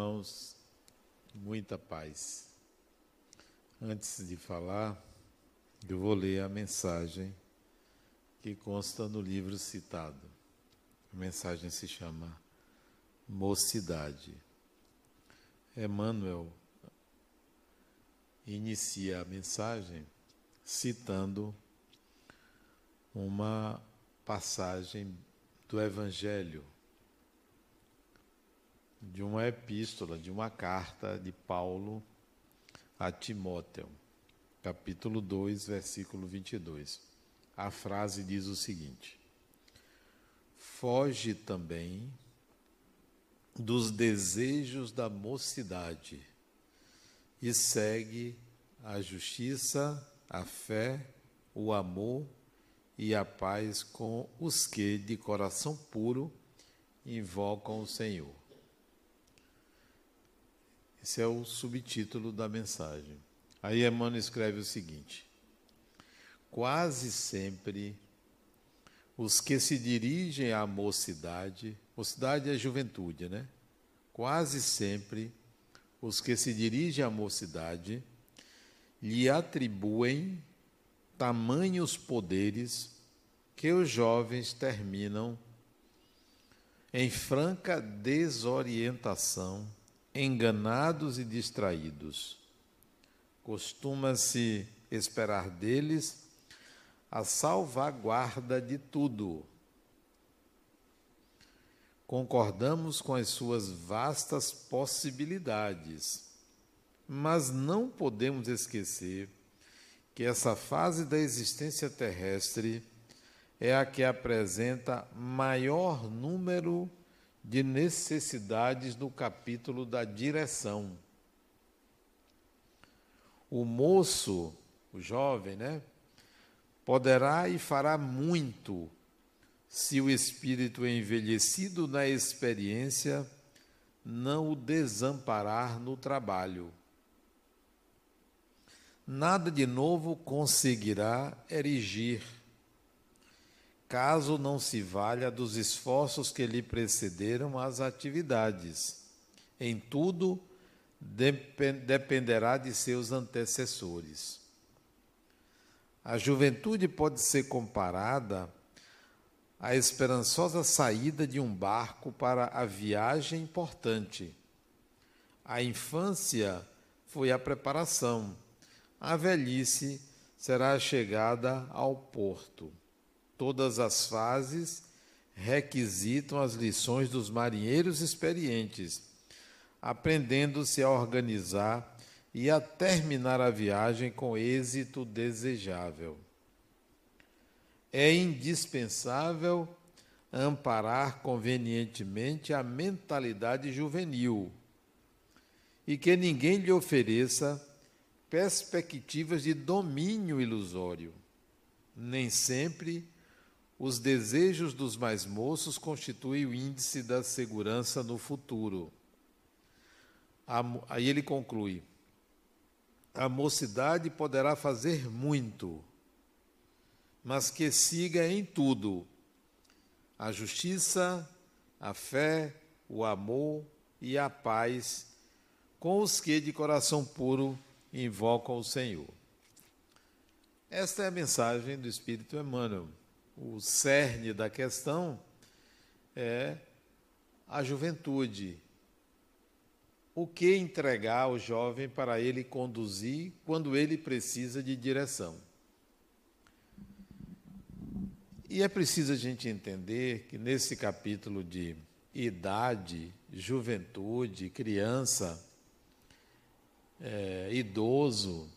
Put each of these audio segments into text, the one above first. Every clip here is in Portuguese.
irmãos, muita paz. Antes de falar, eu vou ler a mensagem que consta no livro citado. A mensagem se chama Mocidade. Emmanuel inicia a mensagem citando uma passagem do Evangelho de uma epístola, de uma carta de Paulo a Timóteo, capítulo 2, versículo 22. A frase diz o seguinte: Foge também dos desejos da mocidade e segue a justiça, a fé, o amor e a paz com os que de coração puro invocam o Senhor. Esse é o subtítulo da mensagem. Aí Emmanuel escreve o seguinte: Quase sempre os que se dirigem à mocidade, mocidade é juventude, né? Quase sempre os que se dirigem à mocidade lhe atribuem tamanhos poderes que os jovens terminam em franca desorientação enganados e distraídos. Costuma-se esperar deles a salvaguarda de tudo. Concordamos com as suas vastas possibilidades, mas não podemos esquecer que essa fase da existência terrestre é a que apresenta maior número de necessidades no capítulo da direção. O moço, o jovem, né, poderá e fará muito se o espírito envelhecido na experiência não o desamparar no trabalho. Nada de novo conseguirá erigir caso não se valha dos esforços que lhe precederam as atividades. Em tudo, dependerá de seus antecessores. A juventude pode ser comparada à esperançosa saída de um barco para a viagem importante. A infância foi a preparação, a velhice será a chegada ao porto. Todas as fases requisitam as lições dos marinheiros experientes, aprendendo-se a organizar e a terminar a viagem com êxito desejável. É indispensável amparar convenientemente a mentalidade juvenil e que ninguém lhe ofereça perspectivas de domínio ilusório. Nem sempre os desejos dos mais moços constituem o índice da segurança no futuro. Aí ele conclui: a mocidade poderá fazer muito, mas que siga em tudo a justiça, a fé, o amor e a paz com os que de coração puro invocam o Senhor. Esta é a mensagem do Espírito Emmanuel o cerne da questão é a juventude. O que entregar ao jovem para ele conduzir quando ele precisa de direção? E é preciso a gente entender que nesse capítulo de idade, juventude, criança, é, idoso,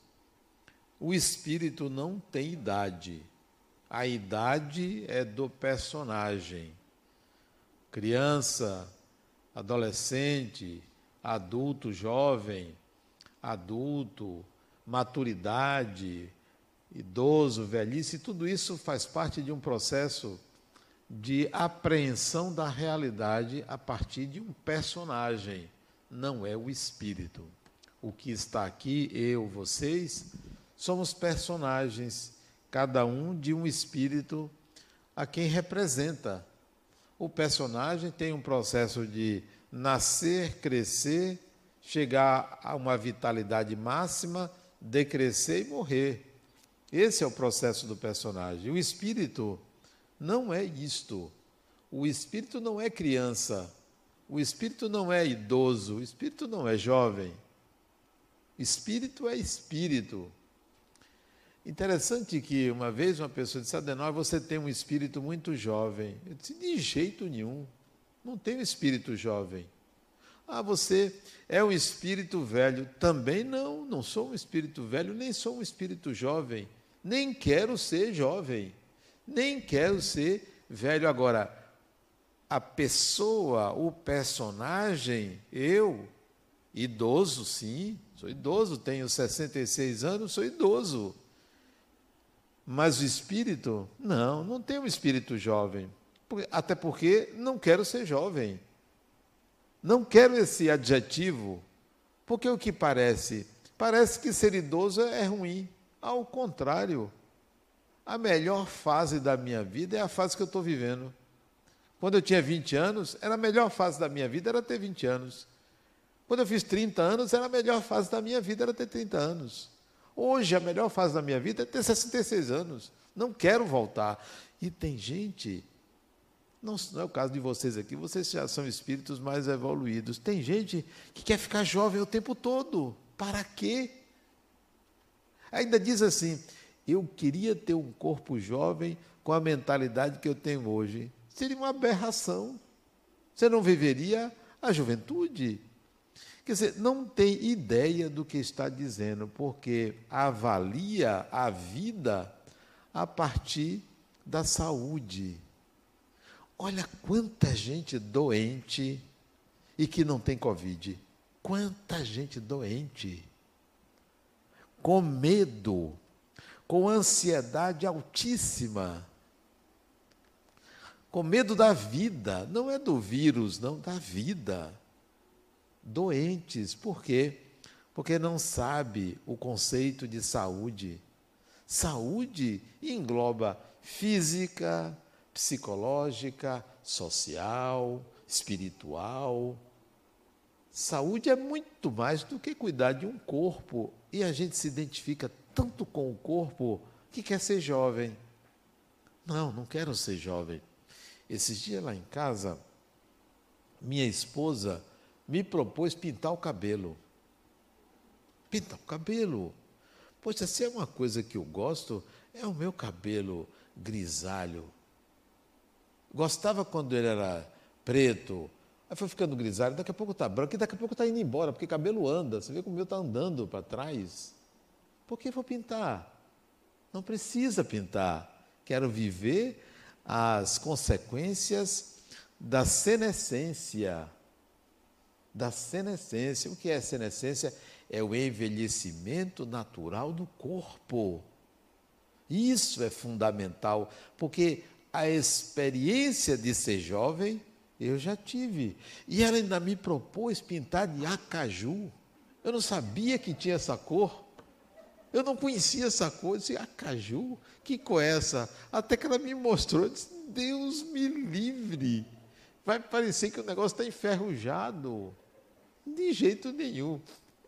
o espírito não tem idade a idade é do personagem. Criança, adolescente, adulto, jovem, adulto, maturidade, idoso, velhice, tudo isso faz parte de um processo de apreensão da realidade a partir de um personagem, não é o espírito. O que está aqui, eu, vocês, somos personagens cada um de um espírito a quem representa. O personagem tem um processo de nascer, crescer, chegar a uma vitalidade máxima, decrescer e morrer. Esse é o processo do personagem. O espírito não é isto. O espírito não é criança. O espírito não é idoso. O espírito não é jovem. Espírito é espírito. Interessante que uma vez uma pessoa disse: Adenor, você tem um espírito muito jovem. Eu disse: de jeito nenhum. Não tenho espírito jovem. Ah, você é um espírito velho. Também não, não sou um espírito velho, nem sou um espírito jovem. Nem quero ser jovem. Nem quero ser velho. Agora, a pessoa, o personagem, eu, idoso, sim, sou idoso, tenho 66 anos, sou idoso. Mas o espírito, não, não tenho um espírito jovem. Até porque não quero ser jovem. Não quero esse adjetivo, porque o que parece? Parece que ser idoso é ruim. Ao contrário, a melhor fase da minha vida é a fase que eu estou vivendo. Quando eu tinha 20 anos, era a melhor fase da minha vida era ter 20 anos. Quando eu fiz 30 anos, era a melhor fase da minha vida era ter 30 anos. Hoje, a melhor fase da minha vida é ter 66 anos. Não quero voltar. E tem gente, não, não é o caso de vocês aqui, vocês já são espíritos mais evoluídos. Tem gente que quer ficar jovem o tempo todo. Para quê? Ainda diz assim: eu queria ter um corpo jovem com a mentalidade que eu tenho hoje. Seria uma aberração. Você não viveria a juventude. Quer dizer, não tem ideia do que está dizendo, porque avalia a vida a partir da saúde. Olha quanta gente doente e que não tem Covid. Quanta gente doente. Com medo, com ansiedade altíssima. Com medo da vida, não é do vírus, não, da vida doentes. Por quê? Porque não sabe o conceito de saúde. Saúde engloba física, psicológica, social, espiritual. Saúde é muito mais do que cuidar de um corpo. E a gente se identifica tanto com o corpo que quer ser jovem. Não, não quero ser jovem. Esses dias lá em casa, minha esposa me propôs pintar o cabelo. Pintar o cabelo. Poxa, se é uma coisa que eu gosto, é o meu cabelo grisalho. Gostava quando ele era preto, aí foi ficando grisalho, daqui a pouco está branco, e daqui a pouco está indo embora, porque cabelo anda. Você vê como o meu está andando para trás. Por que vou pintar? Não precisa pintar. Quero viver as consequências da senescência da senescência. O que é senescência? É o envelhecimento natural do corpo. Isso é fundamental, porque a experiência de ser jovem eu já tive. E ela ainda me propôs pintar de acaju. Eu não sabia que tinha essa cor. Eu não conhecia essa cor. Eu disse, acaju? Que cor é essa? Até que ela me mostrou. Eu disse, Deus me livre. Vai parecer que o negócio está enferrujado. De jeito nenhum.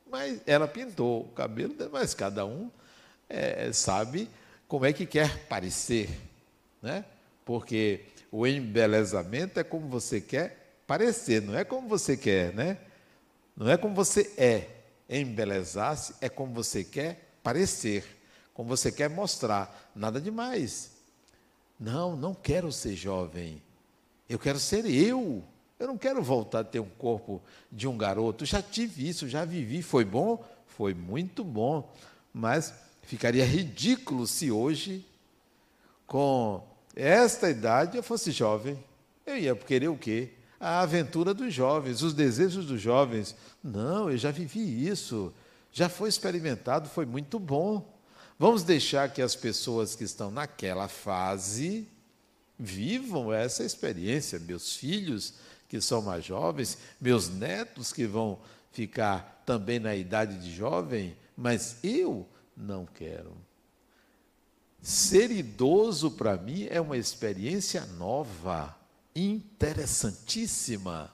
Mas ela pintou o cabelo, mas cada um é, sabe como é que quer parecer, né? Porque o embelezamento é como você quer parecer, não é como você quer, né? Não é como você é. Embelezar-se é como você quer parecer, como você quer mostrar. Nada demais. Não, não quero ser jovem. Eu quero ser eu. Eu não quero voltar a ter um corpo de um garoto. Já tive isso, já vivi. Foi bom? Foi muito bom. Mas ficaria ridículo se hoje, com esta idade, eu fosse jovem. Eu ia querer o quê? A aventura dos jovens, os desejos dos jovens. Não, eu já vivi isso. Já foi experimentado, foi muito bom. Vamos deixar que as pessoas que estão naquela fase vivam essa experiência. Meus filhos que são mais jovens, meus netos que vão ficar também na idade de jovem, mas eu não quero. Ser idoso para mim é uma experiência nova, interessantíssima.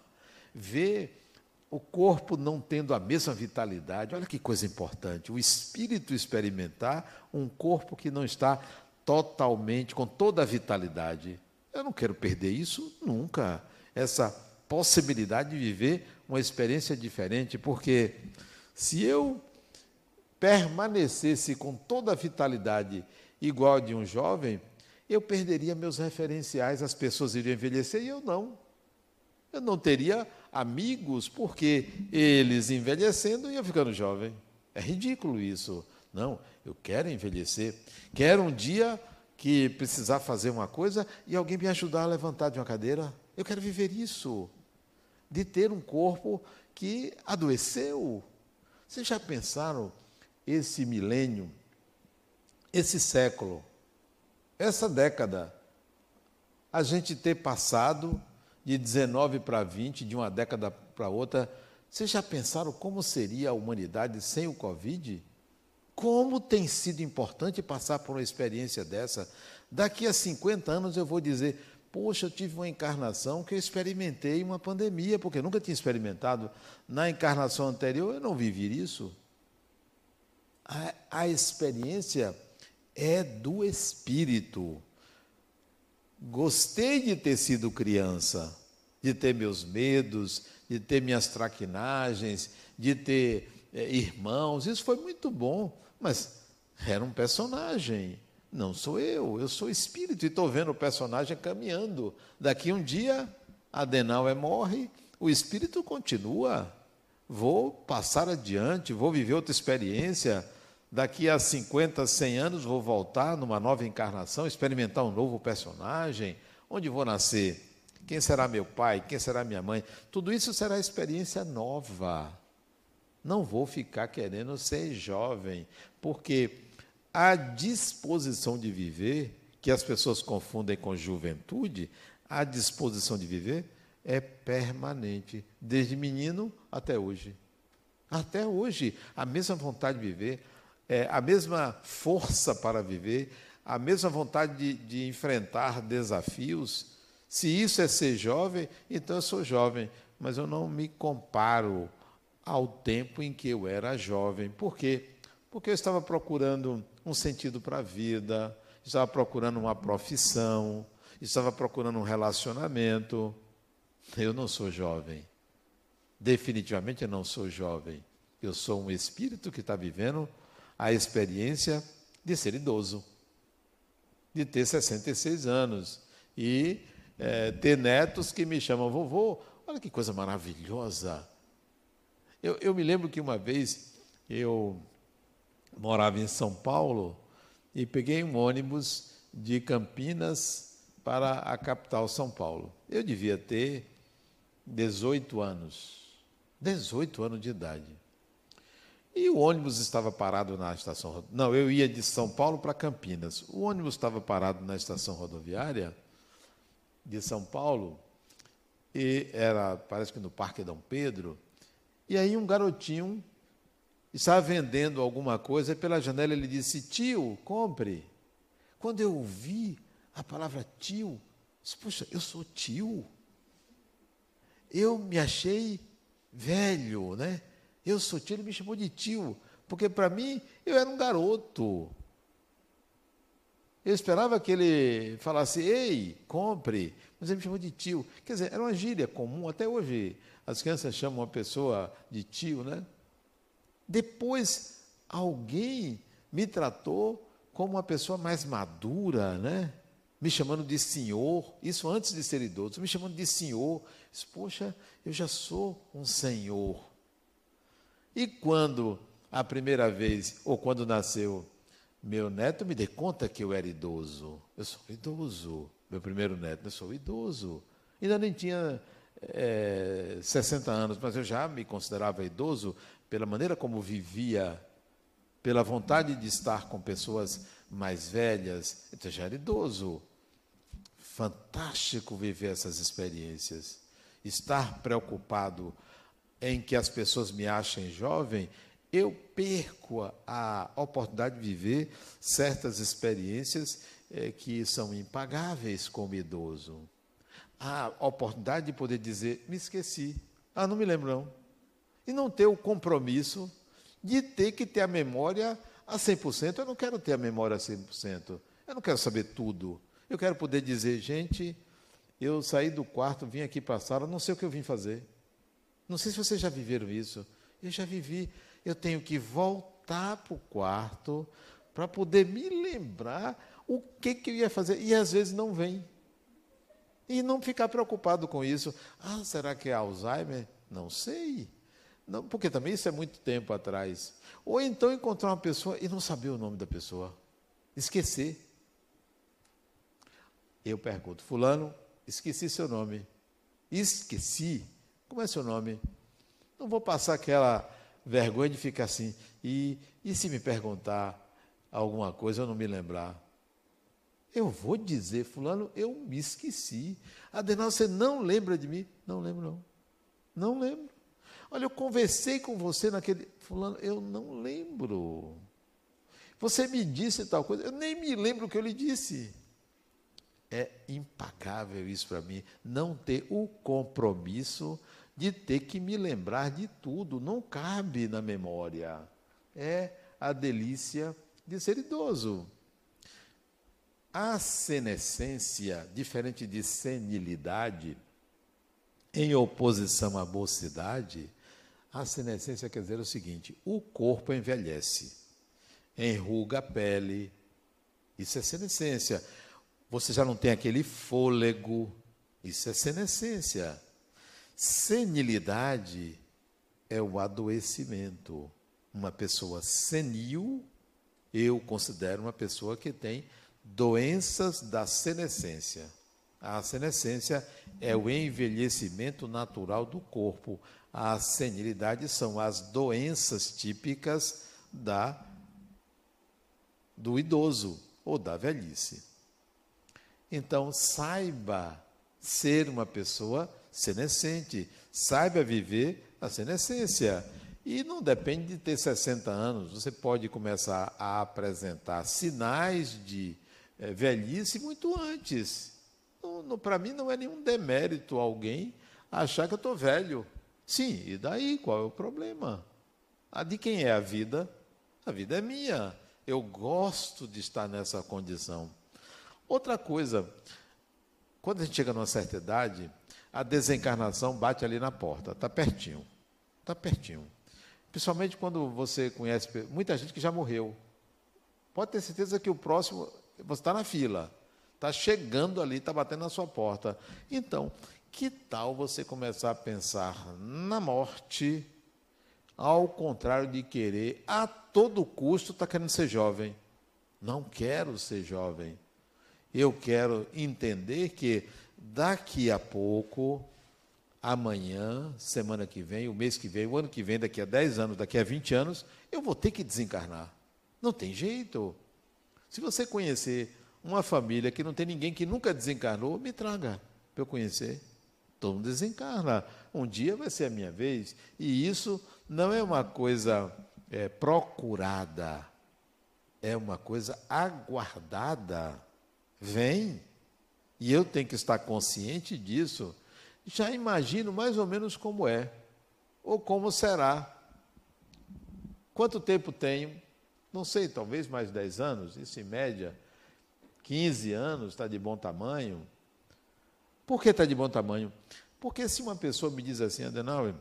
ver o corpo não tendo a mesma vitalidade. Olha que coisa importante. O espírito experimentar um corpo que não está totalmente, com toda a vitalidade. Eu não quero perder isso nunca. Essa possibilidade de viver uma experiência diferente, porque se eu permanecesse com toda a vitalidade igual a de um jovem, eu perderia meus referenciais, as pessoas iriam envelhecer e eu não. Eu não teria amigos, porque eles envelhecendo iam ficando jovem. É ridículo isso. Não, eu quero envelhecer. Quero um dia que precisar fazer uma coisa e alguém me ajudar a levantar de uma cadeira. Eu quero viver isso. De ter um corpo que adoeceu. Vocês já pensaram esse milênio, esse século, essa década, a gente ter passado de 19 para 20, de uma década para outra. Vocês já pensaram como seria a humanidade sem o Covid? Como tem sido importante passar por uma experiência dessa? Daqui a 50 anos eu vou dizer: Poxa, eu tive uma encarnação que eu experimentei uma pandemia, porque eu nunca tinha experimentado. Na encarnação anterior eu não vivi isso. A, a experiência é do espírito. Gostei de ter sido criança, de ter meus medos, de ter minhas traquinagens, de ter é, irmãos, isso foi muito bom, mas era um personagem, não sou eu, eu sou espírito e estou vendo o personagem caminhando. Daqui um dia, Adenauer morre, o espírito continua. Vou passar adiante, vou viver outra experiência daqui a 50, 100 anos vou voltar numa nova encarnação, experimentar um novo personagem, onde vou nascer, quem será meu pai, quem será minha mãe, tudo isso será experiência nova. Não vou ficar querendo ser jovem, porque a disposição de viver, que as pessoas confundem com juventude, a disposição de viver é permanente, desde menino até hoje. Até hoje, a mesma vontade de viver, é, a mesma força para viver, a mesma vontade de, de enfrentar desafios. Se isso é ser jovem, então eu sou jovem, mas eu não me comparo ao tempo em que eu era jovem. Por quê? Porque eu estava procurando um sentido para a vida, estava procurando uma profissão, estava procurando um relacionamento. Eu não sou jovem. Definitivamente eu não sou jovem. Eu sou um espírito que está vivendo a experiência de ser idoso, de ter 66 anos e é, ter netos que me chamam vovô. Olha que coisa maravilhosa. Eu, eu me lembro que uma vez eu morava em São Paulo e peguei um ônibus de Campinas para a capital São Paulo. Eu devia ter 18 anos. 18 anos de idade. E o ônibus estava parado na estação. Não, eu ia de São Paulo para Campinas. O ônibus estava parado na estação rodoviária de São Paulo e era, parece que no Parque Dom Pedro. E aí um garotinho estava vendendo alguma coisa pela janela ele disse: "Tio, compre". Quando eu ouvi a palavra tio, disse, puxa, eu sou tio. Eu me achei velho, né? Eu sou tio, ele me chamou de tio, porque para mim eu era um garoto. Eu esperava que ele falasse, ei, compre, mas ele me chamou de tio. Quer dizer, era uma gíria comum, até hoje as crianças chamam uma pessoa de tio, né? Depois, alguém me tratou como uma pessoa mais madura, né? Me chamando de senhor, isso antes de ser idoso, me chamando de senhor. Disse, Poxa, eu já sou um senhor. E quando a primeira vez, ou quando nasceu meu neto, me dei conta que eu era idoso. Eu sou idoso. Meu primeiro neto, eu sou idoso. Ainda nem tinha é, 60 anos, mas eu já me considerava idoso pela maneira como vivia, pela vontade de estar com pessoas mais velhas. Então já era idoso. Fantástico viver essas experiências. Estar preocupado em que as pessoas me achem jovem, eu perco a oportunidade de viver certas experiências é, que são impagáveis como idoso. A oportunidade de poder dizer: me esqueci, Ah, não me lembro não. E não ter o compromisso de ter que ter a memória a 100%. Eu não quero ter a memória a 100%. Eu não quero saber tudo. Eu quero poder dizer, gente, eu saí do quarto, vim aqui para a sala, não sei o que eu vim fazer. Não sei se vocês já viveram isso. Eu já vivi. Eu tenho que voltar para o quarto para poder me lembrar o que, que eu ia fazer. E às vezes não vem. E não ficar preocupado com isso. Ah, será que é Alzheimer? Não sei. Não, porque também isso é muito tempo atrás. Ou então encontrar uma pessoa e não saber o nome da pessoa. Esquecer. Eu pergunto, Fulano, esqueci seu nome. Esqueci. Como é seu nome? Não vou passar aquela vergonha de ficar assim. E, e se me perguntar alguma coisa, eu não me lembrar? Eu vou dizer, Fulano, eu me esqueci. Adenal, você não lembra de mim? Não lembro, não. Não lembro. Olha, eu conversei com você naquele. Fulano, eu não lembro. Você me disse tal coisa, eu nem me lembro o que eu lhe disse. É impagável isso para mim, não ter o compromisso de ter que me lembrar de tudo, não cabe na memória. É a delícia de ser idoso. A senescência, diferente de senilidade, em oposição à mocidade, a senescência quer dizer o seguinte: o corpo envelhece, enruga a pele, isso é senescência. Você já não tem aquele fôlego. Isso é senescência. Senilidade é o adoecimento. Uma pessoa senil, eu considero uma pessoa que tem doenças da senescência. A senescência é o envelhecimento natural do corpo. A senilidade são as doenças típicas da do idoso ou da velhice. Então, saiba ser uma pessoa senescente, saiba viver a senescência. E não depende de ter 60 anos, você pode começar a apresentar sinais de é, velhice muito antes. Para mim, não é nenhum demérito alguém achar que eu estou velho. Sim, e daí? Qual é o problema? A de quem é a vida? A vida é minha. Eu gosto de estar nessa condição. Outra coisa, quando a gente chega numa certa idade, a desencarnação bate ali na porta, está pertinho, está pertinho. Principalmente quando você conhece muita gente que já morreu. Pode ter certeza que o próximo, você está na fila, está chegando ali, está batendo na sua porta. Então, que tal você começar a pensar na morte, ao contrário de querer, a todo custo, está querendo ser jovem? Não quero ser jovem eu quero entender que daqui a pouco, amanhã, semana que vem, o mês que vem, o ano que vem, daqui a 10 anos, daqui a 20 anos, eu vou ter que desencarnar. Não tem jeito. Se você conhecer uma família que não tem ninguém que nunca desencarnou, me traga para eu conhecer. Todo mundo desencarna. Um dia vai ser a minha vez. E isso não é uma coisa é, procurada, é uma coisa aguardada vem, e eu tenho que estar consciente disso, já imagino mais ou menos como é, ou como será. Quanto tempo tenho? Não sei, talvez mais 10 anos, isso em média, 15 anos, está de bom tamanho. Por que está de bom tamanho? Porque se uma pessoa me diz assim, Adenauer,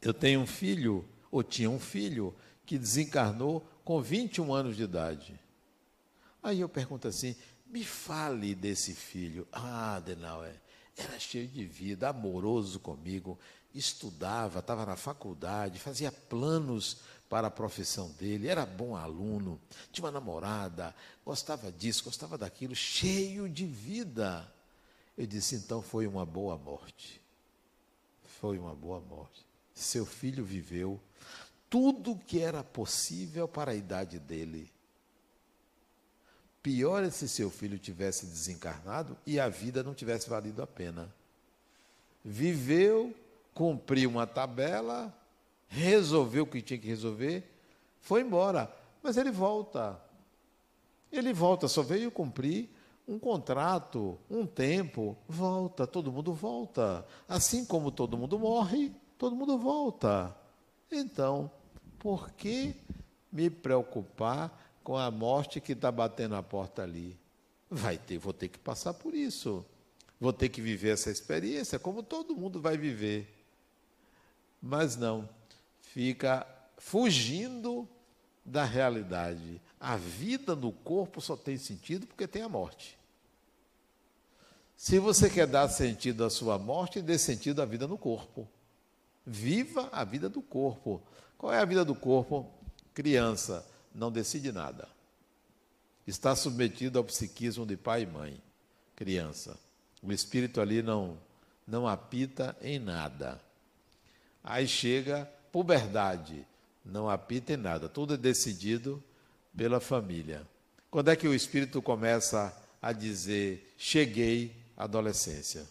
eu tenho um filho, ou tinha um filho, que desencarnou com 21 anos de idade. Aí eu pergunto assim: me fale desse filho. Ah, Adenauer, era cheio de vida, amoroso comigo, estudava, estava na faculdade, fazia planos para a profissão dele, era bom aluno, tinha uma namorada, gostava disso, gostava daquilo, cheio de vida. Eu disse, então foi uma boa morte. Foi uma boa morte. Seu filho viveu tudo o que era possível para a idade dele. Pior é se seu filho tivesse desencarnado e a vida não tivesse valido a pena. Viveu, cumpriu uma tabela, resolveu o que tinha que resolver, foi embora. Mas ele volta. Ele volta, só veio cumprir um contrato, um tempo, volta, todo mundo volta. Assim como todo mundo morre, todo mundo volta. Então, por que me preocupar com a morte que está batendo a porta ali? Vai ter, vou ter que passar por isso. Vou ter que viver essa experiência, como todo mundo vai viver. Mas não, fica fugindo da realidade. A vida no corpo só tem sentido porque tem a morte. Se você quer dar sentido à sua morte, dê sentido à vida no corpo. Viva a vida do corpo. Qual é a vida do corpo? Criança, não decide nada. Está submetido ao psiquismo de pai e mãe. Criança. O espírito ali não, não apita em nada. Aí chega puberdade, não apita em nada. Tudo é decidido pela família. Quando é que o espírito começa a dizer: cheguei à adolescência?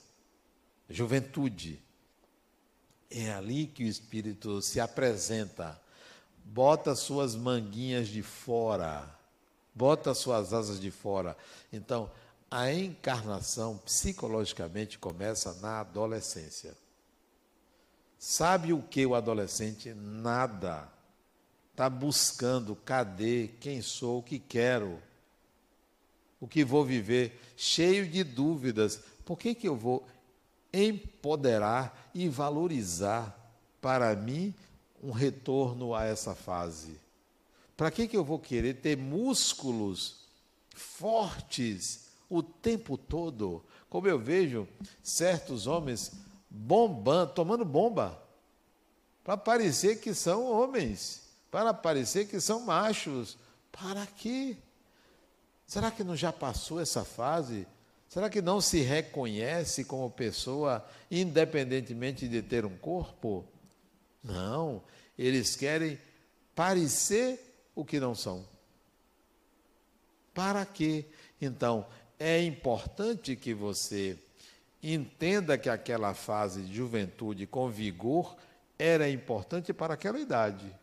Juventude. É ali que o espírito se apresenta, bota suas manguinhas de fora, bota suas asas de fora. Então, a encarnação psicologicamente começa na adolescência. Sabe o que o adolescente? Nada. Está buscando, cadê, quem sou, o que quero, o que vou viver, cheio de dúvidas. Por que, que eu vou empoderar e valorizar para mim um retorno a essa fase? Para que, que eu vou querer ter músculos fortes o tempo todo. Como eu vejo certos homens bombando, tomando bomba, para parecer que são homens, para parecer que são machos. Para quê? Será que não já passou essa fase? Será que não se reconhece como pessoa, independentemente de ter um corpo? Não, eles querem parecer o que não são. Para quê? Então, é importante que você entenda que aquela fase de juventude com vigor era importante para aquela idade.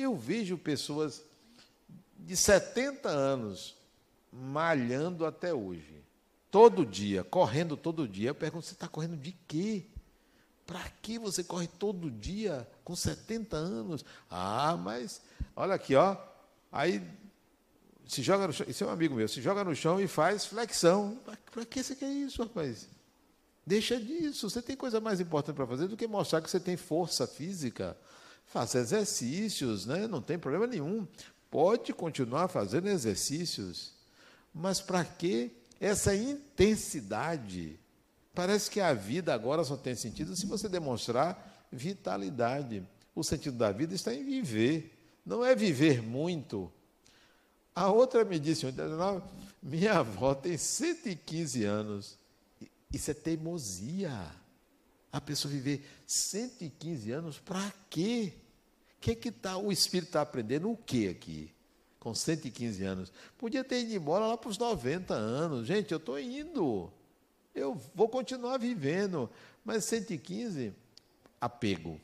Eu vejo pessoas de 70 anos malhando até hoje, todo dia, correndo todo dia. Eu pergunto: você está correndo de quê? Para que você corre todo dia com 70 anos? Ah, mas olha aqui, ó. Aí se joga no chão, isso é um amigo meu, se joga no chão e faz flexão. Para que você quer isso, rapaz? Deixa disso. Você tem coisa mais importante para fazer do que mostrar que você tem força física. Faça exercícios, né? não tem problema nenhum. Pode continuar fazendo exercícios. Mas para que essa intensidade? Parece que a vida agora só tem sentido se você demonstrar vitalidade. O sentido da vida está em viver. Não é viver muito, a outra me disse, minha avó tem 115 anos. Isso é teimosia. A pessoa viver 115 anos, para quê? O que, que tá, o espírito está aprendendo o que aqui? Com 115 anos. Podia ter ido embora lá para os 90 anos. Gente, eu estou indo. Eu vou continuar vivendo. Mas 115, apego.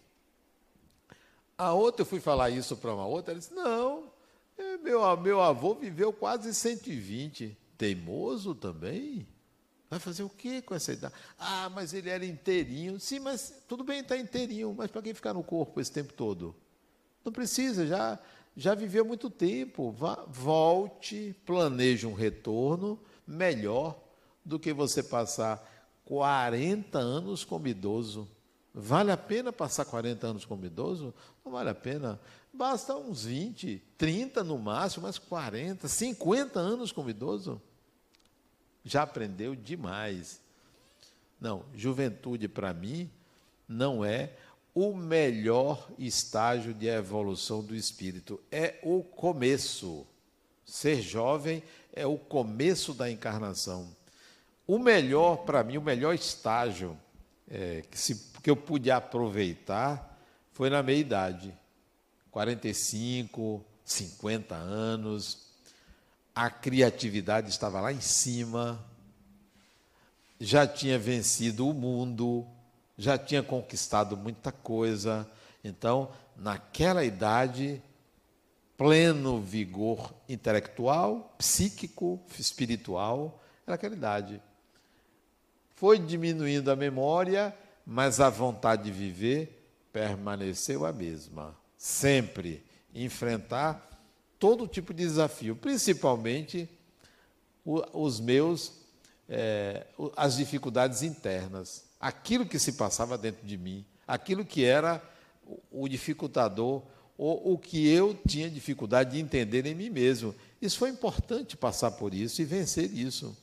A outra, eu fui falar isso para uma outra, ela disse: não, é, meu, meu avô viveu quase 120. Teimoso também? Vai fazer o quê com essa idade? Ah, mas ele era inteirinho. Sim, mas tudo bem estar tá inteirinho, mas para quem ficar no corpo esse tempo todo? Não precisa, já, já viveu muito tempo. Vá, volte, planeje um retorno melhor do que você passar 40 anos como idoso. Vale a pena passar 40 anos como idoso? Não vale a pena. Basta uns 20, 30 no máximo, mas 40, 50 anos como idoso. Já aprendeu demais. Não, juventude para mim não é o melhor estágio de evolução do espírito, é o começo. Ser jovem é o começo da encarnação. O melhor, para mim, o melhor estágio é, que, se, que eu pude aproveitar foi na meia idade, 45, 50 anos. A criatividade estava lá em cima, já tinha vencido o mundo, já tinha conquistado muita coisa. Então, naquela idade, pleno vigor intelectual, psíquico, espiritual, era aquela idade. Foi diminuindo a memória, mas a vontade de viver permaneceu a mesma. Sempre enfrentar todo tipo de desafio, principalmente os meus, é, as dificuldades internas, aquilo que se passava dentro de mim, aquilo que era o dificultador, ou o que eu tinha dificuldade de entender em mim mesmo. Isso foi importante passar por isso e vencer isso.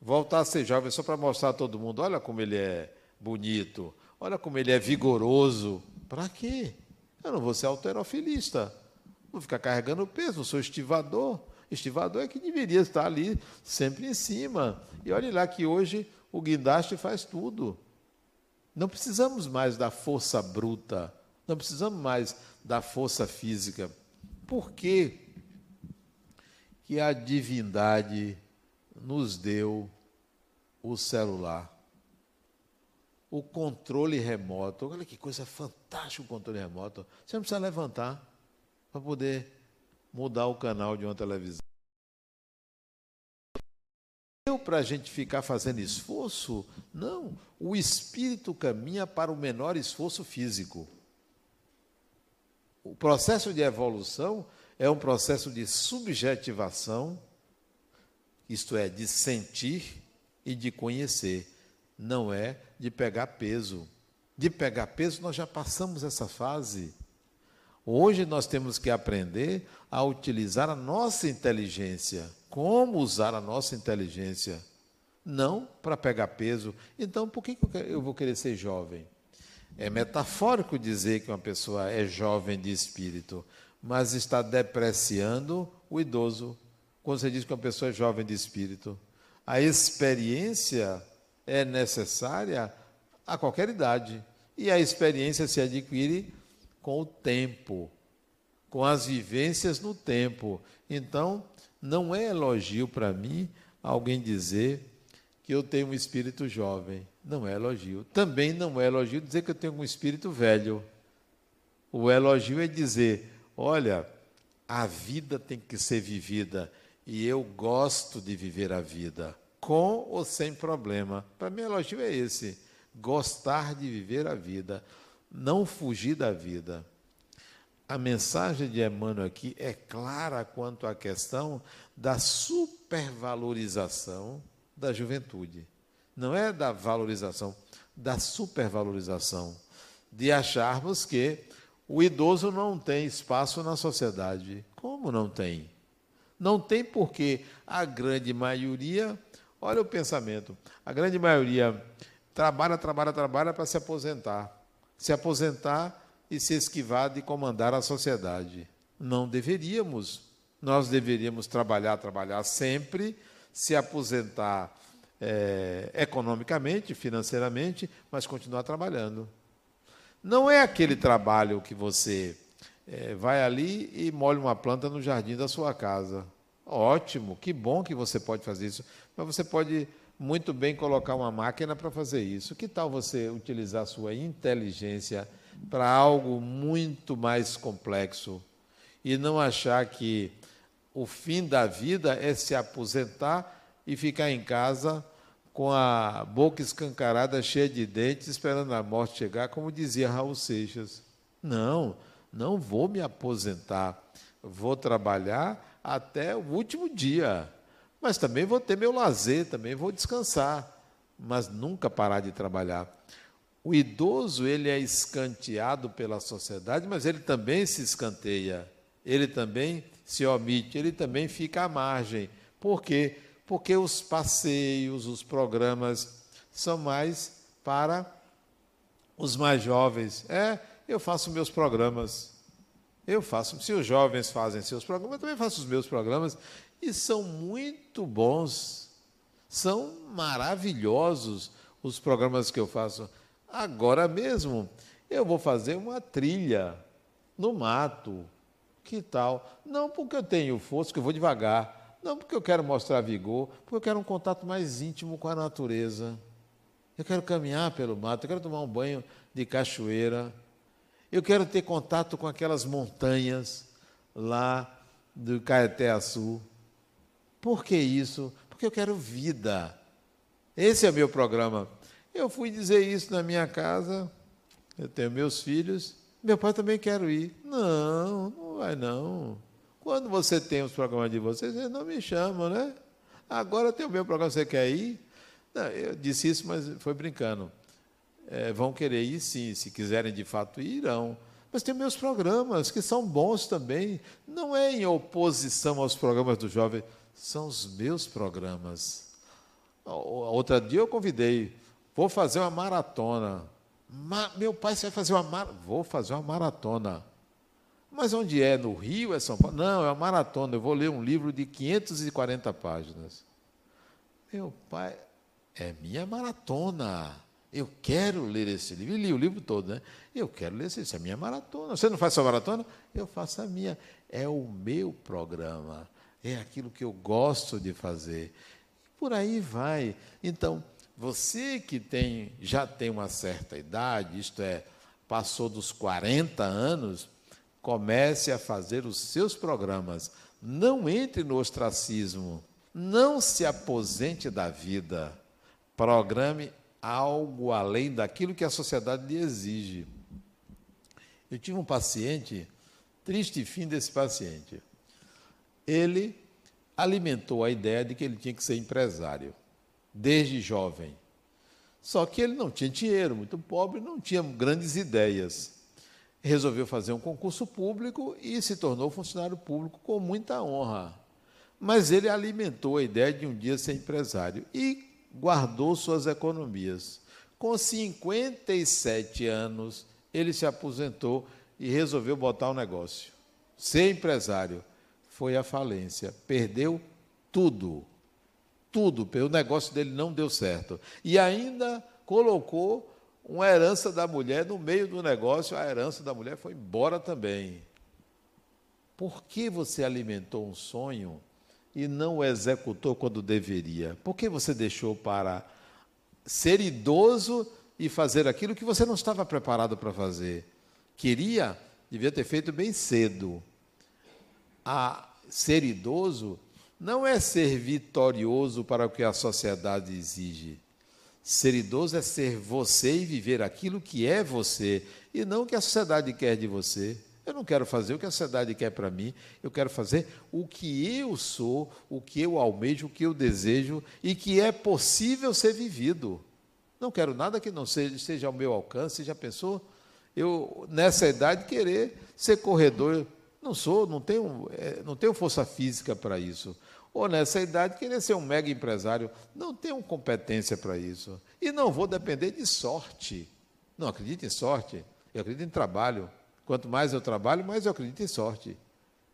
Voltar a ser jovem só para mostrar a todo mundo: olha como ele é bonito, olha como ele é vigoroso. Para quê? Eu não vou ser alterofilista. Vou ficar carregando peso, eu sou estivador. Estivador é que deveria estar ali sempre em cima. E olhe lá que hoje o guindaste faz tudo. Não precisamos mais da força bruta, não precisamos mais da força física. Por que, que a divindade nos deu o celular? O controle remoto. Olha que coisa fantástica o controle remoto. Você não precisa levantar para poder mudar o canal de uma televisão. Deu para a gente ficar fazendo esforço? Não. O espírito caminha para o menor esforço físico. O processo de evolução é um processo de subjetivação, isto é, de sentir e de conhecer, não é de pegar peso. De pegar peso, nós já passamos essa fase. Hoje nós temos que aprender a utilizar a nossa inteligência. Como usar a nossa inteligência? Não para pegar peso. Então, por que eu vou querer ser jovem? É metafórico dizer que uma pessoa é jovem de espírito, mas está depreciando o idoso. Quando você diz que uma pessoa é jovem de espírito, a experiência é necessária a qualquer idade. E a experiência se adquire com o tempo, com as vivências no tempo. Então, não é elogio para mim alguém dizer que eu tenho um espírito jovem. Não é elogio. Também não é elogio dizer que eu tenho um espírito velho. O elogio é dizer: olha, a vida tem que ser vivida e eu gosto de viver a vida, com ou sem problema. Para mim, elogio é esse: gostar de viver a vida, não fugir da vida. A mensagem de Emmanuel aqui é clara quanto à questão da supervalorização da juventude. Não é da valorização, da supervalorização. De acharmos que o idoso não tem espaço na sociedade. Como não tem? Não tem porque a grande maioria, olha o pensamento, a grande maioria trabalha, trabalha, trabalha para se aposentar. Se aposentar e se esquivar de comandar a sociedade. Não deveríamos. Nós deveríamos trabalhar, trabalhar sempre se aposentar é, economicamente, financeiramente, mas continuar trabalhando. Não é aquele trabalho que você é, vai ali e molha uma planta no jardim da sua casa. Ótimo, que bom que você pode fazer isso. Mas você pode muito bem colocar uma máquina para fazer isso. Que tal você utilizar sua inteligência para algo muito mais complexo e não achar que o fim da vida é se aposentar e ficar em casa com a boca escancarada, cheia de dentes, esperando a morte chegar, como dizia Raul Seixas. Não, não vou me aposentar. Vou trabalhar até o último dia. Mas também vou ter meu lazer, também vou descansar, mas nunca parar de trabalhar. O idoso, ele é escanteado pela sociedade, mas ele também se escanteia. Ele também se omite, ele também fica à margem. Por quê? Porque os passeios, os programas são mais para os mais jovens. É, eu faço meus programas. Eu faço, se os jovens fazem seus programas, eu também faço os meus programas e são muito bons. São maravilhosos os programas que eu faço. Agora mesmo eu vou fazer uma trilha no mato, que tal? Não porque eu tenho força, que eu vou devagar. Não porque eu quero mostrar vigor, porque eu quero um contato mais íntimo com a natureza. Eu quero caminhar pelo mato, eu quero tomar um banho de cachoeira. Eu quero ter contato com aquelas montanhas. lá do Caeté Sul. Por que isso? Porque eu quero vida. Esse é o meu programa. Eu fui dizer isso na minha casa, eu tenho meus filhos, meu pai também quer ir. Não, não vai não. Quando você tem os programas de vocês, vocês não me chamam, né? Agora tem o meu programa, você quer ir? Não, eu disse isso, mas foi brincando. É, vão querer ir sim, se quiserem de fato ir, irão. Mas tem meus programas, que são bons também. Não é em oposição aos programas do jovem, são os meus programas. Outra dia eu convidei, vou fazer uma maratona. Ma meu pai, você vai fazer uma maratona? Vou fazer uma maratona. Mas onde é? No Rio? É São Paulo? Não, é uma maratona. Eu vou ler um livro de 540 páginas. Meu pai, é minha maratona. Eu quero ler esse livro. E li o livro todo, né? Eu quero ler esse livro. Isso é minha maratona. Você não faz sua maratona? Eu faço a minha. É o meu programa. É aquilo que eu gosto de fazer. Por aí vai. Então, você que tem, já tem uma certa idade, isto é, passou dos 40 anos, Comece a fazer os seus programas. Não entre no ostracismo. Não se aposente da vida. Programe algo além daquilo que a sociedade lhe exige. Eu tive um paciente, triste fim desse paciente. Ele alimentou a ideia de que ele tinha que ser empresário, desde jovem. Só que ele não tinha dinheiro, muito pobre, não tinha grandes ideias resolveu fazer um concurso público e se tornou funcionário público com muita honra. Mas ele alimentou a ideia de um dia ser empresário e guardou suas economias. Com 57 anos, ele se aposentou e resolveu botar um negócio. Ser empresário foi a falência, perdeu tudo. Tudo, o negócio dele não deu certo. E ainda colocou uma herança da mulher no meio do negócio, a herança da mulher foi embora também. Por que você alimentou um sonho e não o executou quando deveria? Por que você deixou para ser idoso e fazer aquilo que você não estava preparado para fazer? Queria, devia ter feito bem cedo. A ser idoso não é ser vitorioso para o que a sociedade exige. Ser idoso é ser você e viver aquilo que é você, e não o que a sociedade quer de você. Eu não quero fazer o que a sociedade quer para mim, eu quero fazer o que eu sou, o que eu almejo, o que eu desejo e que é possível ser vivido. Não quero nada que não seja, seja ao meu alcance. Já pensou? Eu, nessa idade, querer ser corredor. Não sou, não tenho, é, não tenho força física para isso ou nessa idade querer ser um mega empresário. Não tenho competência para isso. E não vou depender de sorte. Não acredito em sorte. Eu acredito em trabalho. Quanto mais eu trabalho, mais eu acredito em sorte.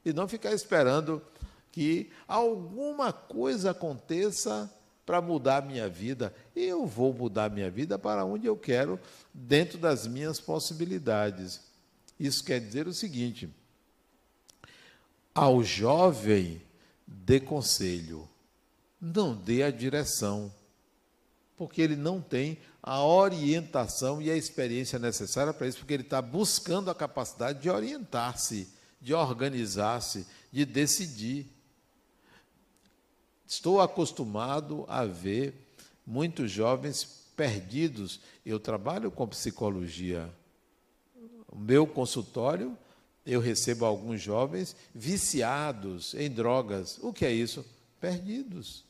E não ficar esperando que alguma coisa aconteça para mudar a minha vida. Eu vou mudar a minha vida para onde eu quero, dentro das minhas possibilidades. Isso quer dizer o seguinte: ao jovem dê conselho, não dê a direção, porque ele não tem a orientação e a experiência necessária para isso, porque ele está buscando a capacidade de orientar-se, de organizar-se, de decidir. Estou acostumado a ver muitos jovens perdidos. Eu trabalho com psicologia. O meu consultório eu recebo alguns jovens viciados em drogas. O que é isso? Perdidos.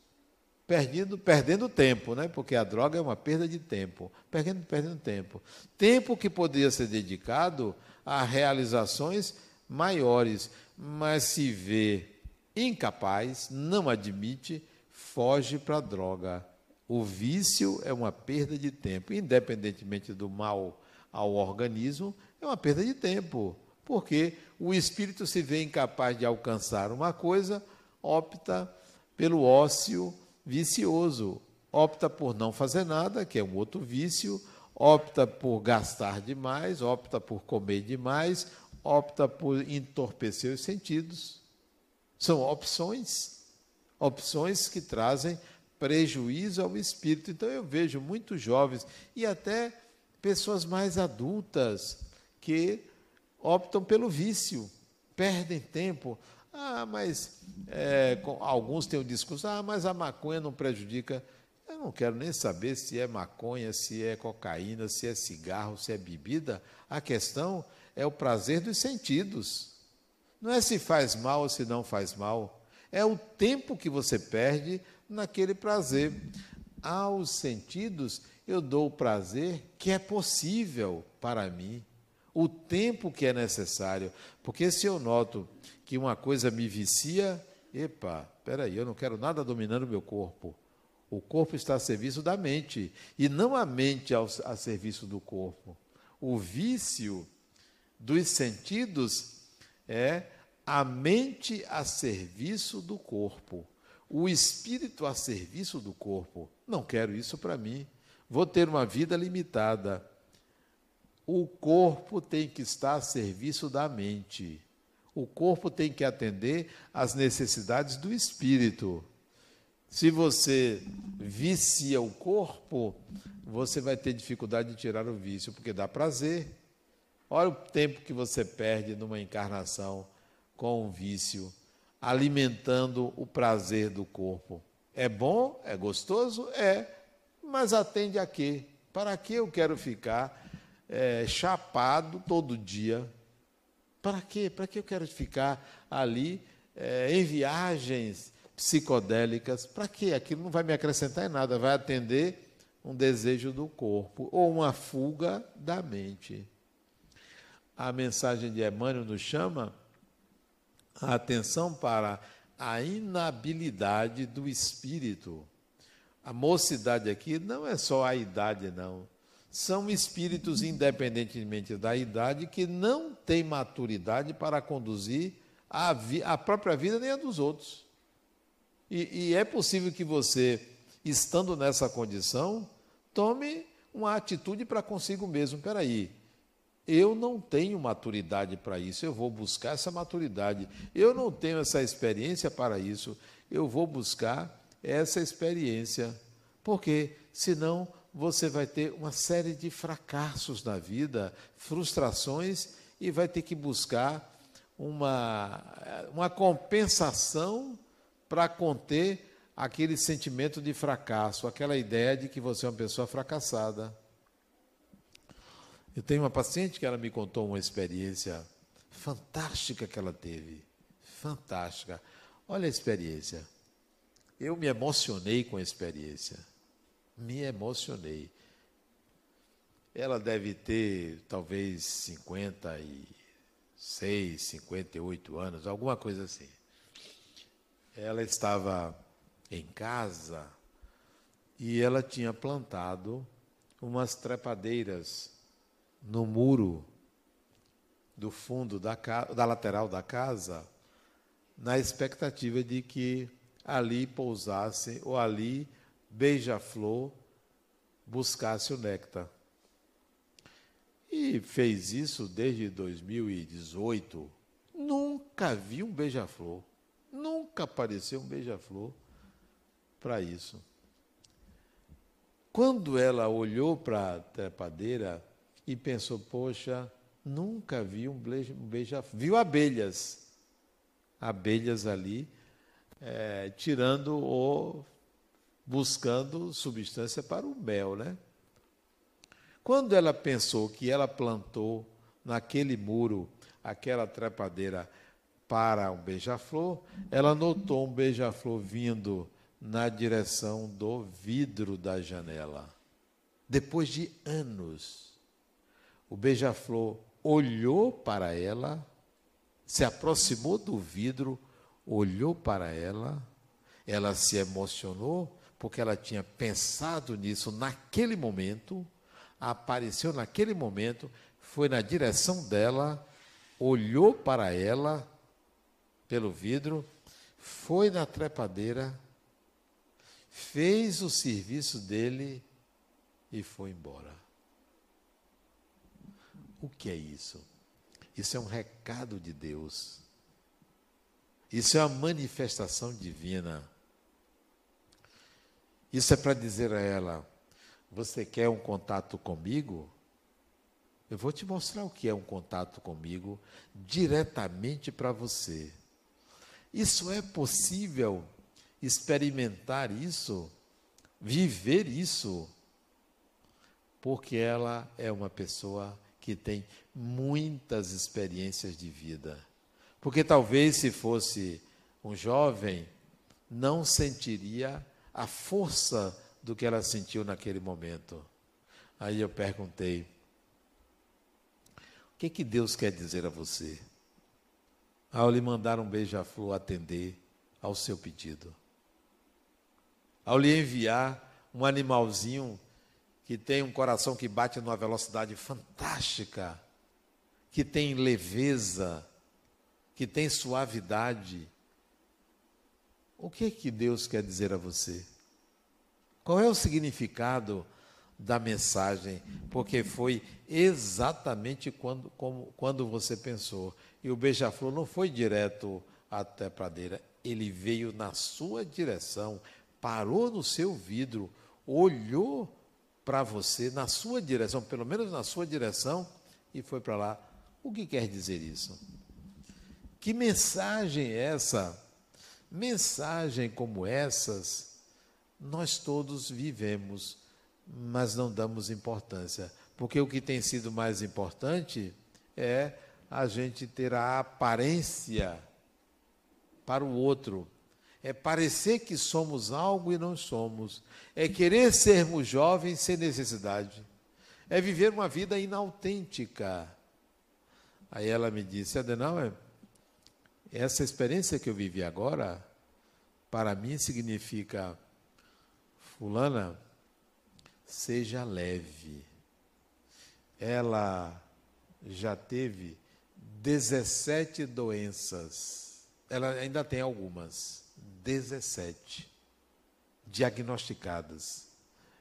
Perdido, perdendo tempo, né? porque a droga é uma perda de tempo. Perdendo, perdendo tempo. Tempo que poderia ser dedicado a realizações maiores, mas se vê incapaz, não admite, foge para a droga. O vício é uma perda de tempo, independentemente do mal ao organismo, é uma perda de tempo porque o espírito se vê incapaz de alcançar uma coisa, opta pelo ócio vicioso, opta por não fazer nada, que é um outro vício, opta por gastar demais, opta por comer demais, opta por entorpecer os sentidos. São opções, opções que trazem prejuízo ao espírito. Então eu vejo muitos jovens e até pessoas mais adultas que optam pelo vício, perdem tempo. Ah, mas é, alguns têm o discurso, ah, mas a maconha não prejudica. Eu não quero nem saber se é maconha, se é cocaína, se é cigarro, se é bebida. A questão é o prazer dos sentidos. Não é se faz mal ou se não faz mal. É o tempo que você perde naquele prazer. Aos sentidos, eu dou o prazer que é possível para mim, o tempo que é necessário. Porque se eu noto que uma coisa me vicia, epa, peraí, eu não quero nada dominando o meu corpo. O corpo está a serviço da mente e não a mente ao, a serviço do corpo. O vício dos sentidos é a mente a serviço do corpo, o espírito a serviço do corpo. Não quero isso para mim. Vou ter uma vida limitada. O corpo tem que estar a serviço da mente. O corpo tem que atender às necessidades do espírito. Se você vicia o corpo, você vai ter dificuldade de tirar o vício, porque dá prazer. Olha o tempo que você perde numa encarnação com um vício, alimentando o prazer do corpo. É bom? É gostoso? É. Mas atende a quê? Para que eu quero ficar é, chapado todo dia? Para quê? Para que eu quero ficar ali é, em viagens psicodélicas? Para quê? Aquilo não vai me acrescentar em nada, vai atender um desejo do corpo ou uma fuga da mente. A mensagem de Emmanuel nos chama a atenção para a inabilidade do espírito. A mocidade aqui não é só a idade, não. São espíritos, independentemente da idade, que não têm maturidade para conduzir a, a própria vida nem a dos outros. E, e é possível que você, estando nessa condição, tome uma atitude para consigo mesmo. Espera aí, eu não tenho maturidade para isso, eu vou buscar essa maturidade. Eu não tenho essa experiência para isso, eu vou buscar essa experiência. Porque senão você vai ter uma série de fracassos na vida, frustrações e vai ter que buscar uma, uma compensação para conter aquele sentimento de fracasso, aquela ideia de que você é uma pessoa fracassada. Eu tenho uma paciente que ela me contou uma experiência fantástica que ela teve. Fantástica. Olha a experiência. Eu me emocionei com a experiência. Me emocionei. Ela deve ter talvez 56, 58 anos, alguma coisa assim. Ela estava em casa e ela tinha plantado umas trepadeiras no muro do fundo da, da lateral da casa, na expectativa de que ali pousasse ou ali beija-flor buscasse o néctar. E fez isso desde 2018. Nunca vi um beija-flor. Nunca apareceu um beija-flor para isso. Quando ela olhou para a trepadeira, e pensou: poxa, nunca vi um beija-flor. Viu abelhas, abelhas ali, é, tirando ou buscando substância para o mel, né? Quando ela pensou que ela plantou naquele muro aquela trepadeira para um beija-flor, ela notou um beija-flor vindo na direção do vidro da janela. Depois de anos, o beija-flor olhou para ela, se aproximou do vidro, olhou para ela, ela se emocionou, porque ela tinha pensado nisso naquele momento, apareceu naquele momento, foi na direção dela, olhou para ela pelo vidro, foi na trepadeira, fez o serviço dele e foi embora. O que é isso? Isso é um recado de Deus. Isso é uma manifestação divina. Isso é para dizer a ela: você quer um contato comigo? Eu vou te mostrar o que é um contato comigo diretamente para você. Isso é possível experimentar isso, viver isso, porque ela é uma pessoa que tem muitas experiências de vida. Porque talvez se fosse um jovem, não sentiria a força do que ela sentiu naquele momento. Aí eu perguntei: o que, que Deus quer dizer a você? Ao lhe mandar um beija-flor atender ao seu pedido. Ao lhe enviar um animalzinho que tem um coração que bate numa velocidade fantástica, que tem leveza, que tem suavidade. O que que Deus quer dizer a você? Qual é o significado da mensagem? Porque foi exatamente quando, como, quando você pensou. E o beija-flor não foi direto até a pradeira, ele veio na sua direção, parou no seu vidro, olhou para você na sua direção, pelo menos na sua direção, e foi para lá. O que quer dizer isso? Que mensagem é essa? Mensagem como essas, nós todos vivemos, mas não damos importância. Porque o que tem sido mais importante é a gente ter a aparência para o outro. É parecer que somos algo e não somos. É querer sermos jovens sem necessidade. É viver uma vida inautêntica. Aí ela me disse, Adenauer, essa experiência que eu vivi agora, para mim significa, Fulana, seja leve. Ela já teve 17 doenças. Ela ainda tem algumas. 17 diagnosticadas.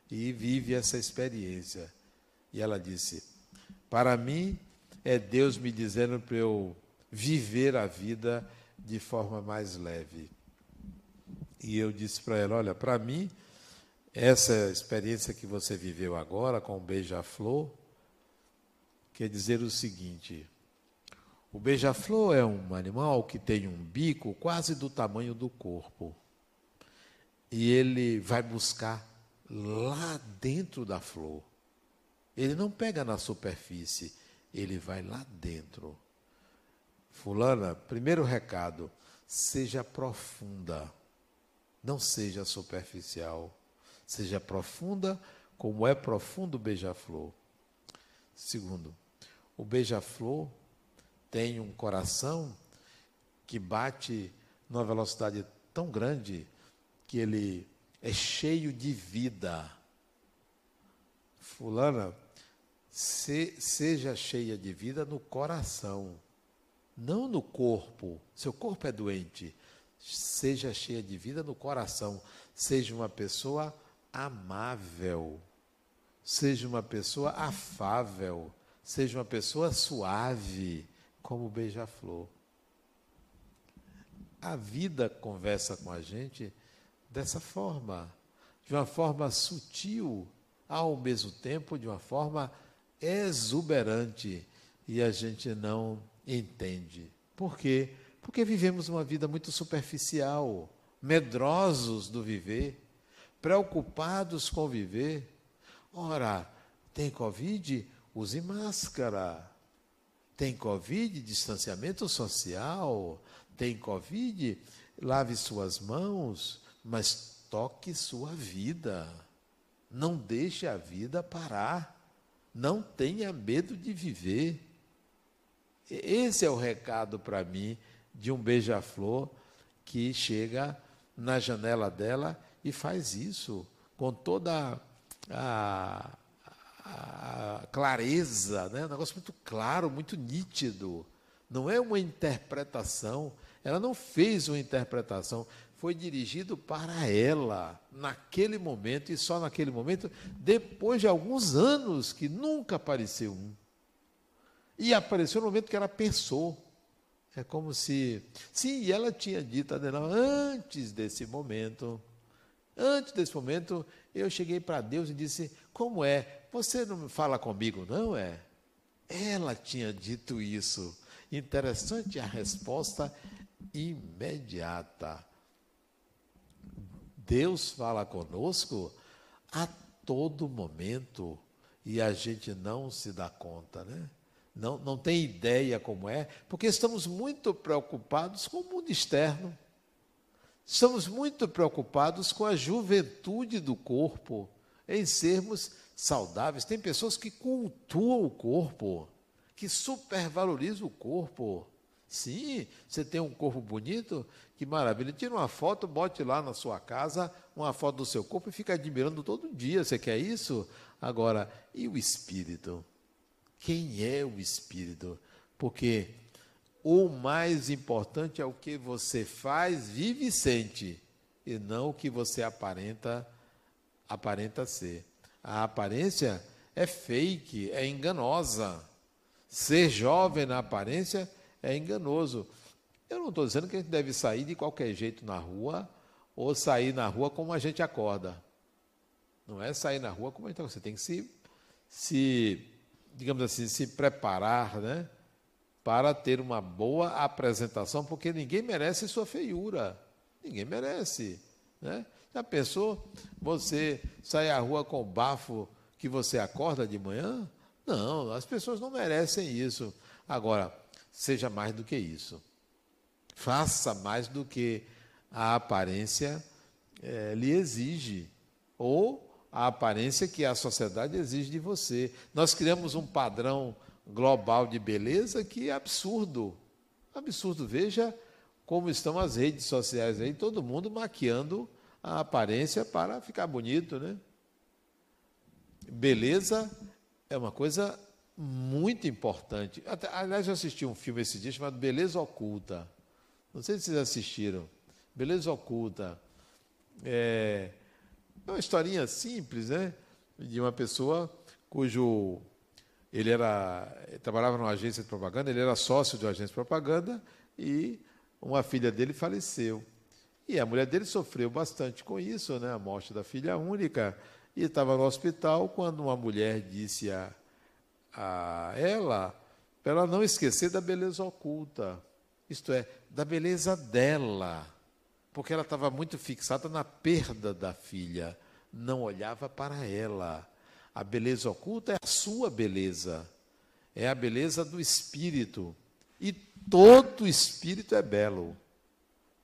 E vive essa experiência. E ela disse: Para mim, é Deus me dizendo para eu viver a vida de forma mais leve. E eu disse para ela: Olha, para mim, essa experiência que você viveu agora com o beija-flor quer dizer o seguinte: o beija-flor é um animal que tem um bico quase do tamanho do corpo. E ele vai buscar lá dentro da flor. Ele não pega na superfície, ele vai lá dentro. Fulana, primeiro recado, seja profunda, não seja superficial. Seja profunda como é profundo o beija-flor. Segundo, o beija-flor tem um coração que bate numa velocidade tão grande que ele é cheio de vida. Fulana, se, seja cheia de vida no coração, não no corpo. Seu corpo é doente. Seja cheia de vida no coração. Seja uma pessoa amável. Seja uma pessoa afável. Seja uma pessoa suave, como o beija-flor. A vida conversa com a gente dessa forma, de uma forma sutil, ao mesmo tempo de uma forma exuberante, e a gente não entende. Por quê? Porque vivemos uma vida muito superficial, medrosos do viver, preocupados com viver. Ora, tem Covid? Use máscara. Tem Covid? Distanciamento social. Tem Covid? Lave suas mãos, mas toque sua vida. Não deixe a vida parar. Não tenha medo de viver. Esse é o recado para mim de um beija-flor que chega na janela dela e faz isso com toda a, a clareza, né? um negócio muito claro, muito nítido. Não é uma interpretação, ela não fez uma interpretação, foi dirigido para ela, naquele momento e só naquele momento, depois de alguns anos que nunca apareceu um. E apareceu no momento que ela pensou. É como se. Sim, ela tinha dito a antes desse momento, antes desse momento, eu cheguei para Deus e disse: Como é? Você não fala comigo, não é? Ela tinha dito isso. Interessante a resposta imediata. Deus fala conosco a todo momento e a gente não se dá conta, né? Não, não tem ideia como é, porque estamos muito preocupados com o mundo externo. Estamos muito preocupados com a juventude do corpo, em sermos saudáveis. Tem pessoas que cultuam o corpo, que supervalorizam o corpo. Sim, você tem um corpo bonito, que maravilha. Tira uma foto, bote lá na sua casa uma foto do seu corpo e fica admirando todo dia. Você quer isso? Agora, e o espírito? Quem é o espírito? Porque o mais importante é o que você faz, vive e sente, e não o que você aparenta aparenta ser. A aparência é fake, é enganosa. Ser jovem na aparência é enganoso. Eu não estou dizendo que a gente deve sair de qualquer jeito na rua ou sair na rua como a gente acorda. Não é sair na rua como a gente Você tem que se, se digamos assim, se preparar, né? para ter uma boa apresentação, porque ninguém merece sua feiura. Ninguém merece. Né? Já pensou você sair à rua com o bafo que você acorda de manhã? Não, as pessoas não merecem isso. Agora, seja mais do que isso. Faça mais do que a aparência é, lhe exige. Ou a aparência que a sociedade exige de você. Nós criamos um padrão global de beleza que é absurdo. Absurdo. Veja como estão as redes sociais aí, todo mundo maquiando a aparência para ficar bonito, né? Beleza é uma coisa muito importante. Até, aliás, eu assisti um filme esse dia chamado Beleza Oculta. Não sei se vocês assistiram. Beleza Oculta. É, é uma historinha simples, né? De uma pessoa cujo ele era ele trabalhava numa agência de propaganda, ele era sócio de uma agência de propaganda e uma filha dele faleceu. E a mulher dele sofreu bastante com isso, né, a morte da filha única, e estava no hospital quando uma mulher disse a, a ela para ela não esquecer da beleza oculta, isto é, da beleza dela, porque ela estava muito fixada na perda da filha, não olhava para ela. A beleza oculta é a sua beleza, é a beleza do espírito. E todo espírito é belo.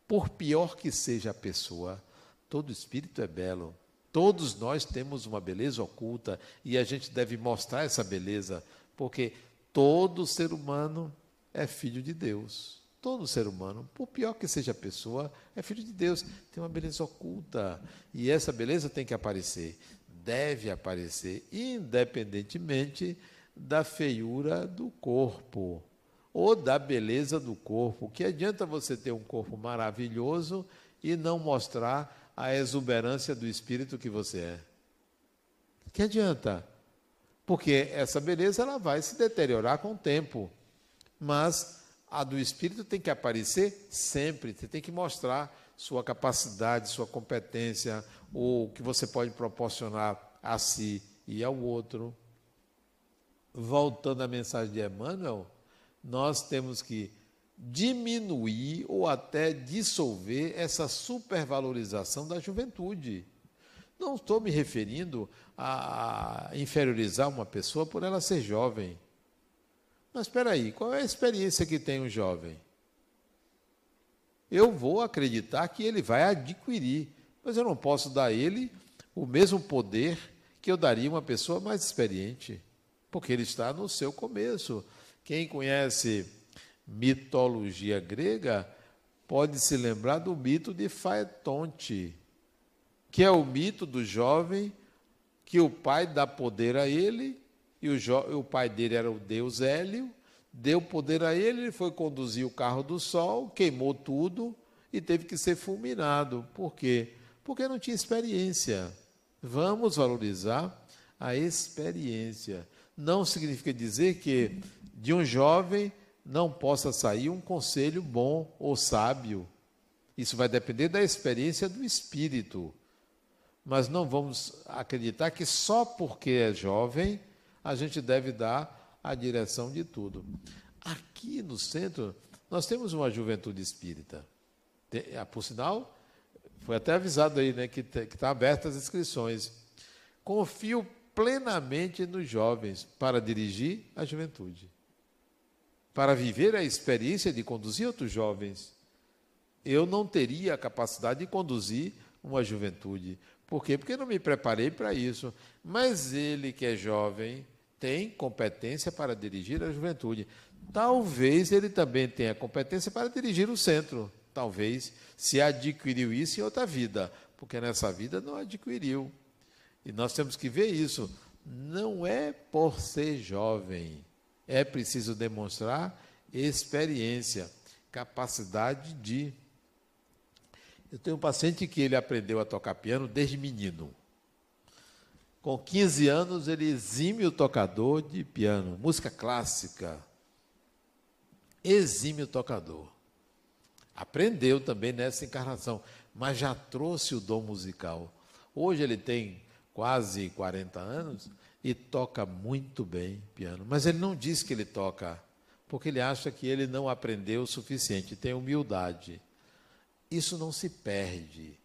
Por pior que seja a pessoa, todo espírito é belo. Todos nós temos uma beleza oculta e a gente deve mostrar essa beleza, porque todo ser humano é filho de Deus. Todo ser humano, por pior que seja a pessoa, é filho de Deus, tem uma beleza oculta. E essa beleza tem que aparecer deve aparecer, independentemente da feiura do corpo ou da beleza do corpo. Que adianta você ter um corpo maravilhoso e não mostrar a exuberância do espírito que você é? Que adianta? Porque essa beleza ela vai se deteriorar com o tempo. Mas a do espírito tem que aparecer sempre, você tem que mostrar sua capacidade, sua competência, o que você pode proporcionar a si e ao outro. Voltando à mensagem de Emmanuel, nós temos que diminuir ou até dissolver essa supervalorização da juventude. Não estou me referindo a inferiorizar uma pessoa por ela ser jovem. Mas espera aí, qual é a experiência que tem um jovem? eu vou acreditar que ele vai adquirir, mas eu não posso dar a ele o mesmo poder que eu daria uma pessoa mais experiente, porque ele está no seu começo. Quem conhece mitologia grega pode se lembrar do mito de Faetonte, que é o mito do jovem que o pai dá poder a ele, e o, o pai dele era o deus Hélio, deu poder a ele, ele foi conduzir o carro do sol, queimou tudo e teve que ser fulminado. Por quê? Porque não tinha experiência. Vamos valorizar a experiência. Não significa dizer que de um jovem não possa sair um conselho bom ou sábio. Isso vai depender da experiência do espírito. Mas não vamos acreditar que só porque é jovem a gente deve dar a direção de tudo. Aqui no centro, nós temos uma juventude espírita. Ah, por sinal, foi até avisado aí né, que está aberta as inscrições. Confio plenamente nos jovens para dirigir a juventude, para viver a experiência de conduzir outros jovens. Eu não teria a capacidade de conduzir uma juventude. Por quê? Porque não me preparei para isso. Mas ele, que é jovem, tem competência para dirigir a juventude. Talvez ele também tenha competência para dirigir o centro. Talvez se adquiriu isso em outra vida, porque nessa vida não adquiriu. E nós temos que ver isso. Não é por ser jovem, é preciso demonstrar experiência, capacidade de. Eu tenho um paciente que ele aprendeu a tocar piano desde menino. Com 15 anos, ele exime o tocador de piano, música clássica. Exime o tocador. Aprendeu também nessa encarnação, mas já trouxe o dom musical. Hoje ele tem quase 40 anos e toca muito bem piano. Mas ele não diz que ele toca, porque ele acha que ele não aprendeu o suficiente, tem humildade. Isso não se perde.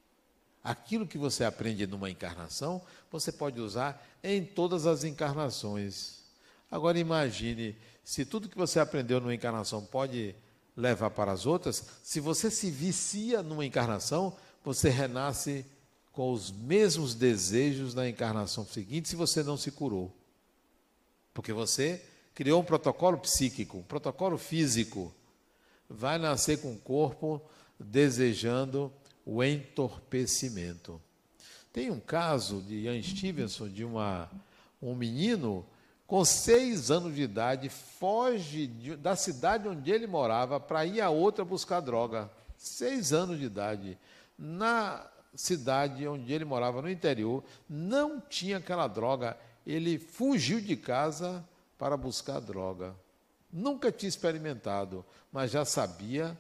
Aquilo que você aprende numa encarnação, você pode usar em todas as encarnações. Agora imagine, se tudo que você aprendeu numa encarnação pode levar para as outras, se você se vicia numa encarnação, você renasce com os mesmos desejos na encarnação seguinte se você não se curou. Porque você criou um protocolo psíquico, um protocolo físico. Vai nascer com o corpo desejando o entorpecimento. Tem um caso de Ian Stevenson, de uma, um menino com seis anos de idade, foge de, da cidade onde ele morava para ir a outra buscar droga. Seis anos de idade. Na cidade onde ele morava, no interior, não tinha aquela droga. Ele fugiu de casa para buscar droga. Nunca tinha experimentado, mas já sabia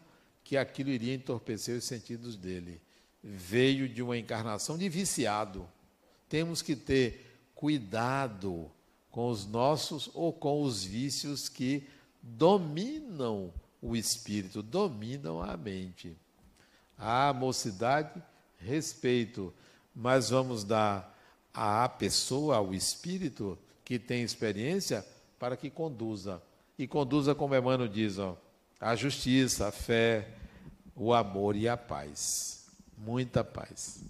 que aquilo iria entorpecer os sentidos dele. Veio de uma encarnação de viciado. Temos que ter cuidado com os nossos ou com os vícios que dominam o espírito, dominam a mente. A mocidade respeito, mas vamos dar à pessoa, ao espírito que tem experiência, para que conduza. E conduza, como Emmanuel diz, ó, a justiça, a fé, o amor e a paz. Muita paz.